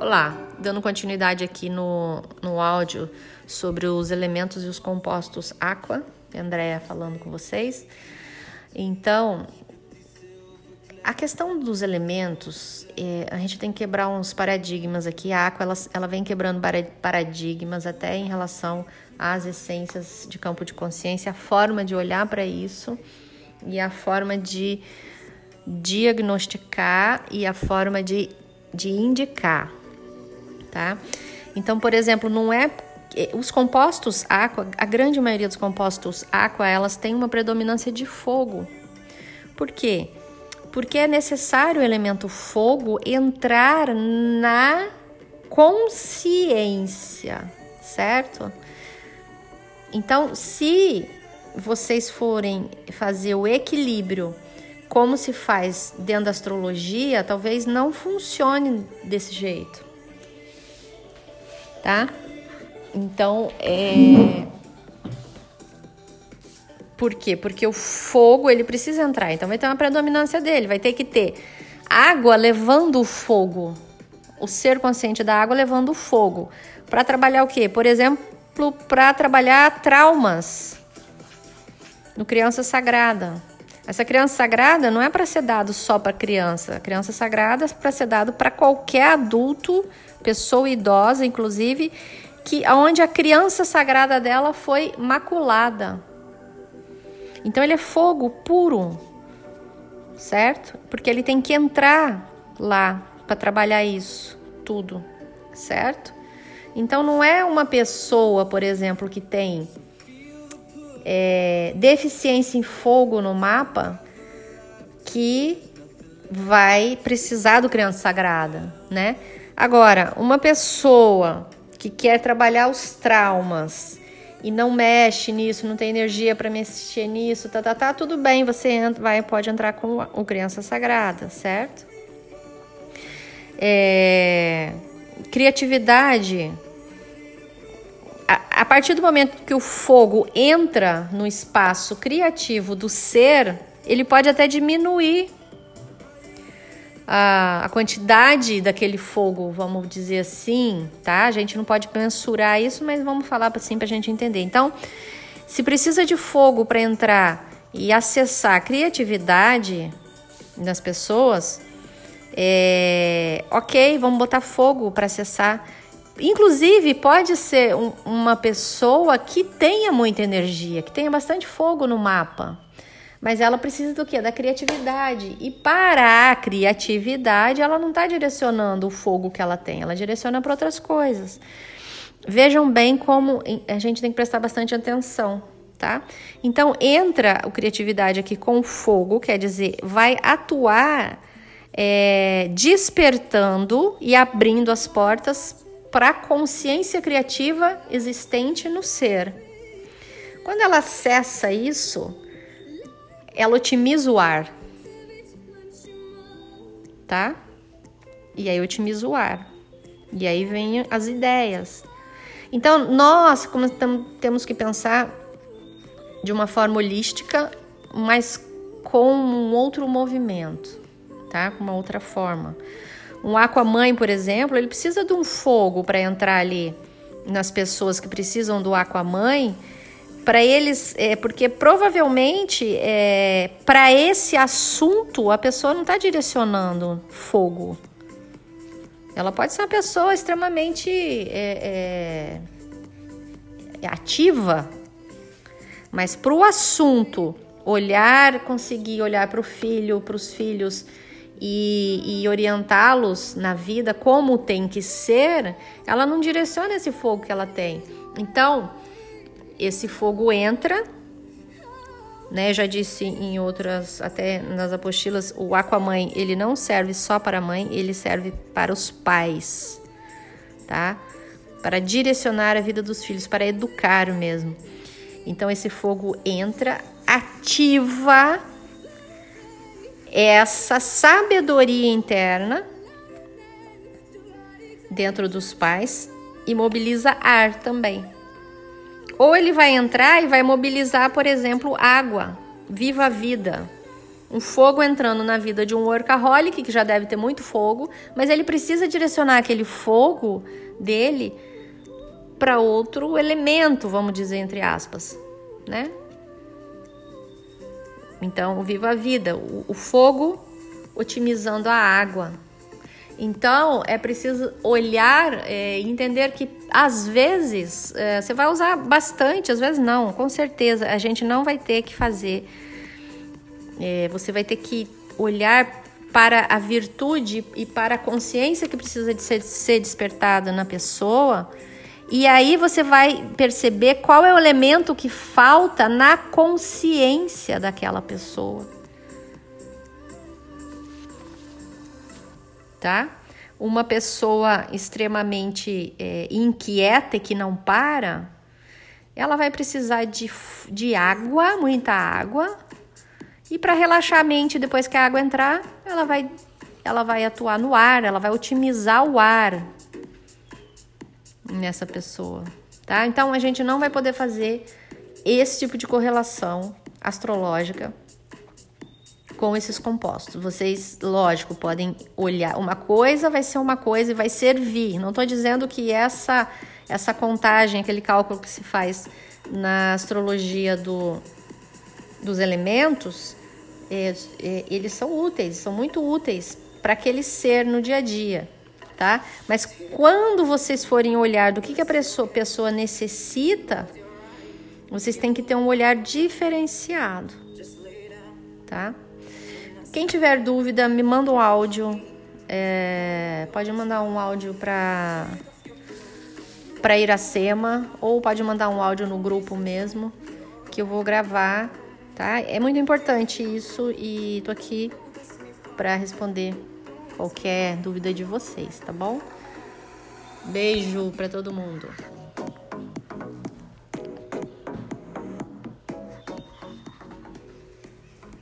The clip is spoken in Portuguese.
Olá, dando continuidade aqui no, no áudio sobre os elementos e os compostos aqua, Andréia falando com vocês. Então, a questão dos elementos, é, a gente tem que quebrar uns paradigmas aqui. A aqua ela, ela vem quebrando paradigmas até em relação às essências de campo de consciência, a forma de olhar para isso e a forma de diagnosticar e a forma de, de indicar, tá? Então, por exemplo, não é os compostos aqua, a grande maioria dos compostos aqua, elas têm uma predominância de fogo. Por quê? Porque é necessário o elemento fogo entrar na consciência, certo? Então, se vocês forem fazer o equilíbrio como se faz dentro da astrologia, talvez não funcione desse jeito. Tá? Então, é Por quê? Porque o fogo, ele precisa entrar, então vai ter uma predominância dele, vai ter que ter água levando o fogo. O ser consciente da água levando o fogo. Para trabalhar o quê? Por exemplo, para trabalhar traumas no criança sagrada. Essa criança sagrada não é para ser dado só para criança. A criança sagrada é para ser dado para qualquer adulto, pessoa idosa, inclusive, que onde a criança sagrada dela foi maculada. Então ele é fogo puro, certo? Porque ele tem que entrar lá para trabalhar isso tudo, certo? Então não é uma pessoa, por exemplo, que tem é, deficiência em fogo no mapa que vai precisar do criança sagrada, né? Agora, uma pessoa que quer trabalhar os traumas e não mexe nisso, não tem energia para mexer nisso, tá, tá, tá, tudo bem, você entra, vai, pode entrar com o criança sagrada, certo? É, criatividade partir do momento que o fogo entra no espaço criativo do ser, ele pode até diminuir a, a, quantidade daquele fogo, vamos dizer assim, tá? A gente não pode mensurar isso, mas vamos falar assim para a gente entender. Então, se precisa de fogo para entrar e acessar a criatividade das pessoas, é, ok, vamos botar fogo para acessar Inclusive, pode ser um, uma pessoa que tenha muita energia, que tenha bastante fogo no mapa. Mas ela precisa do quê? Da criatividade. E para a criatividade, ela não está direcionando o fogo que ela tem, ela direciona para outras coisas. Vejam bem como a gente tem que prestar bastante atenção, tá? Então, entra a criatividade aqui com fogo, quer dizer, vai atuar é, despertando e abrindo as portas para a consciência criativa existente no ser. Quando ela acessa isso, ela otimiza o ar. Tá? E aí otimiza o ar. E aí vem as ideias. Então, nós como temos que pensar de uma forma holística, mas com um outro movimento, tá? Com uma outra forma. Um aquamãe, por exemplo, ele precisa de um fogo para entrar ali nas pessoas que precisam do aquamãe, para eles, é, porque provavelmente é, para esse assunto a pessoa não está direcionando fogo. Ela pode ser uma pessoa extremamente é, é ativa, mas para o assunto, olhar, conseguir olhar para o filho, para os filhos e, e orientá-los na vida como tem que ser, ela não direciona esse fogo que ela tem. Então, esse fogo entra, né? Já disse em outras, até nas apostilas, o aquamãe ele não serve só para a mãe, ele serve para os pais, tá? Para direcionar a vida dos filhos, para educar mesmo. Então esse fogo entra, ativa essa sabedoria interna dentro dos pais e mobiliza ar também. Ou ele vai entrar e vai mobilizar, por exemplo, água, viva a vida, um fogo entrando na vida de um workaholic que já deve ter muito fogo, mas ele precisa direcionar aquele fogo dele para outro elemento, vamos dizer entre aspas, né? Então, o viva a vida, o, o fogo otimizando a água. Então, é preciso olhar é, e entender que às vezes é, você vai usar bastante, às vezes não, com certeza. A gente não vai ter que fazer. É, você vai ter que olhar para a virtude e para a consciência que precisa de ser, ser despertada na pessoa. E aí você vai perceber qual é o elemento que falta na consciência daquela pessoa. tá? Uma pessoa extremamente é, inquieta e que não para, ela vai precisar de, de água, muita água. E para relaxar a mente depois que a água entrar, ela vai, ela vai atuar no ar, ela vai otimizar o ar nessa pessoa, tá? Então a gente não vai poder fazer esse tipo de correlação astrológica com esses compostos. Vocês, lógico, podem olhar. Uma coisa vai ser uma coisa e vai servir. Não estou dizendo que essa, essa contagem, aquele cálculo que se faz na astrologia do, dos elementos, é, é, eles são úteis, são muito úteis para aquele ser no dia a dia. Tá? Mas quando vocês forem olhar do que, que a pessoa, necessita, vocês têm que ter um olhar diferenciado, tá? Quem tiver dúvida, me manda um áudio. É, pode mandar um áudio para para Iracema ou pode mandar um áudio no grupo mesmo que eu vou gravar, tá? É muito importante isso e tô aqui para responder qualquer dúvida de vocês, tá bom? Beijo para todo mundo.